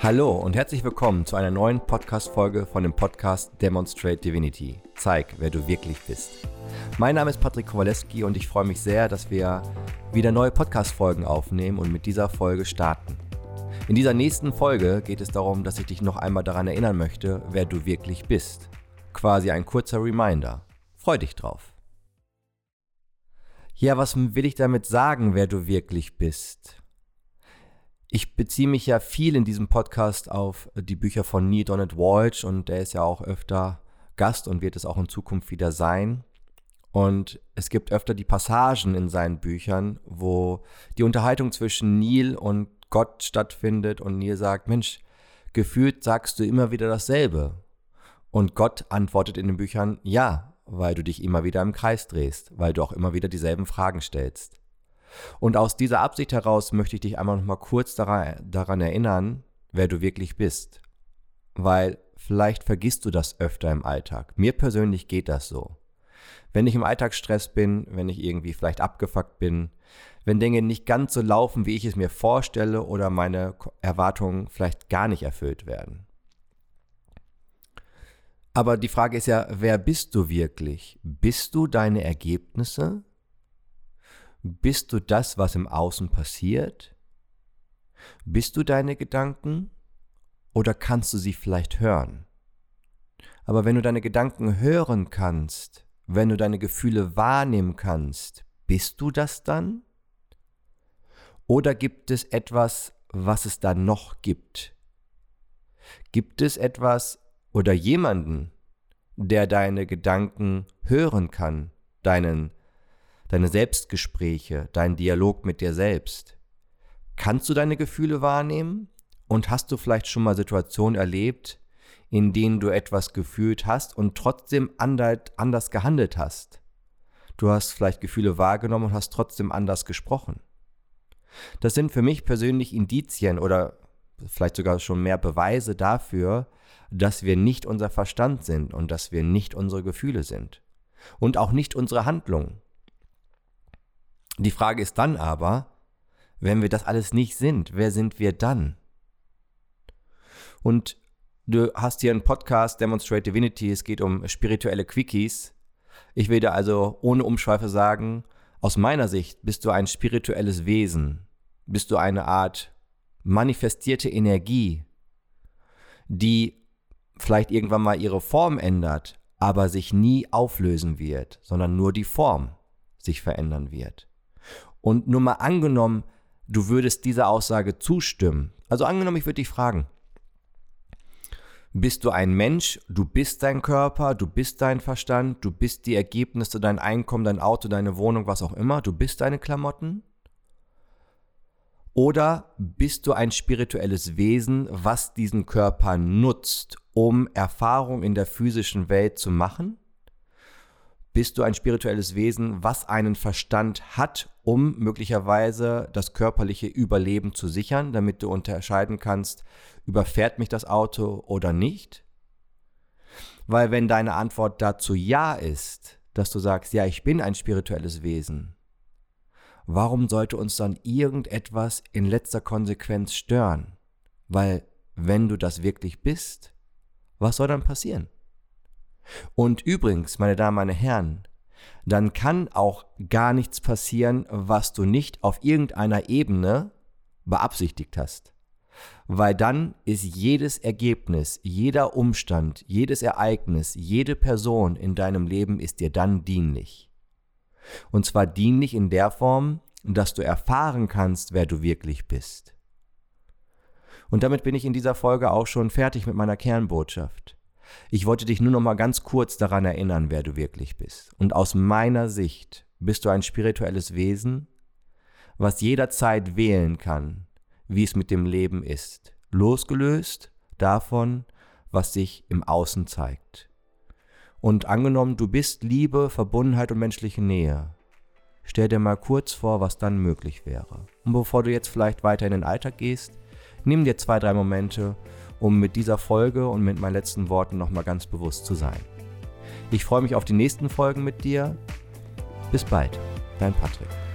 Hallo und herzlich willkommen zu einer neuen Podcast-Folge von dem Podcast Demonstrate Divinity. Zeig, wer du wirklich bist. Mein Name ist Patrick Kowaleski und ich freue mich sehr, dass wir wieder neue Podcast-Folgen aufnehmen und mit dieser Folge starten. In dieser nächsten Folge geht es darum, dass ich dich noch einmal daran erinnern möchte, wer du wirklich bist. Quasi ein kurzer Reminder. Freu dich drauf. Ja, was will ich damit sagen, wer du wirklich bist? Ich beziehe mich ja viel in diesem Podcast auf die Bücher von Neil Donald Walsh und der ist ja auch öfter Gast und wird es auch in Zukunft wieder sein. Und es gibt öfter die Passagen in seinen Büchern, wo die Unterhaltung zwischen Neil und Gott stattfindet und Neil sagt, Mensch, gefühlt sagst du immer wieder dasselbe. Und Gott antwortet in den Büchern, ja, weil du dich immer wieder im Kreis drehst, weil du auch immer wieder dieselben Fragen stellst. Und aus dieser Absicht heraus möchte ich dich einmal noch mal kurz daran, daran erinnern, wer du wirklich bist. Weil vielleicht vergisst du das öfter im Alltag. Mir persönlich geht das so. Wenn ich im Alltagsstress bin, wenn ich irgendwie vielleicht abgefuckt bin, wenn Dinge nicht ganz so laufen, wie ich es mir vorstelle oder meine Erwartungen vielleicht gar nicht erfüllt werden. Aber die Frage ist ja, wer bist du wirklich? Bist du deine Ergebnisse? Bist du das, was im Außen passiert? Bist du deine Gedanken oder kannst du sie vielleicht hören? Aber wenn du deine Gedanken hören kannst, wenn du deine Gefühle wahrnehmen kannst, bist du das dann? Oder gibt es etwas, was es da noch gibt? Gibt es etwas oder jemanden, der deine Gedanken hören kann, deinen deine Selbstgespräche, deinen Dialog mit dir selbst. Kannst du deine Gefühle wahrnehmen? Und hast du vielleicht schon mal Situationen erlebt, in denen du etwas gefühlt hast und trotzdem anders gehandelt hast? Du hast vielleicht Gefühle wahrgenommen und hast trotzdem anders gesprochen. Das sind für mich persönlich Indizien oder vielleicht sogar schon mehr Beweise dafür, dass wir nicht unser Verstand sind und dass wir nicht unsere Gefühle sind. Und auch nicht unsere Handlungen. Die Frage ist dann aber, wenn wir das alles nicht sind, wer sind wir dann? Und du hast hier einen Podcast, Demonstrate Divinity, es geht um spirituelle Quickies. Ich will dir also ohne Umschweife sagen, aus meiner Sicht bist du ein spirituelles Wesen, bist du eine Art manifestierte Energie, die vielleicht irgendwann mal ihre Form ändert, aber sich nie auflösen wird, sondern nur die Form sich verändern wird. Und nur mal angenommen, du würdest dieser Aussage zustimmen. Also angenommen, ich würde dich fragen, bist du ein Mensch, du bist dein Körper, du bist dein Verstand, du bist die Ergebnisse, dein Einkommen, dein Auto, deine Wohnung, was auch immer, du bist deine Klamotten? Oder bist du ein spirituelles Wesen, was diesen Körper nutzt, um Erfahrung in der physischen Welt zu machen? Bist du ein spirituelles Wesen, was einen Verstand hat, um möglicherweise das körperliche Überleben zu sichern, damit du unterscheiden kannst, überfährt mich das Auto oder nicht? Weil wenn deine Antwort dazu ja ist, dass du sagst, ja, ich bin ein spirituelles Wesen, warum sollte uns dann irgendetwas in letzter Konsequenz stören? Weil wenn du das wirklich bist, was soll dann passieren? Und übrigens, meine Damen, meine Herren, dann kann auch gar nichts passieren, was du nicht auf irgendeiner Ebene beabsichtigt hast. Weil dann ist jedes Ergebnis, jeder Umstand, jedes Ereignis, jede Person in deinem Leben ist dir dann dienlich. Und zwar dienlich in der Form, dass du erfahren kannst, wer du wirklich bist. Und damit bin ich in dieser Folge auch schon fertig mit meiner Kernbotschaft. Ich wollte dich nur noch mal ganz kurz daran erinnern, wer du wirklich bist. Und aus meiner Sicht bist du ein spirituelles Wesen, was jederzeit wählen kann, wie es mit dem Leben ist, losgelöst davon, was sich im Außen zeigt. Und angenommen, du bist Liebe, Verbundenheit und menschliche Nähe, stell dir mal kurz vor, was dann möglich wäre. Und bevor du jetzt vielleicht weiter in den Alltag gehst, nimm dir zwei, drei Momente um mit dieser Folge und mit meinen letzten Worten nochmal ganz bewusst zu sein. Ich freue mich auf die nächsten Folgen mit dir. Bis bald, dein Patrick.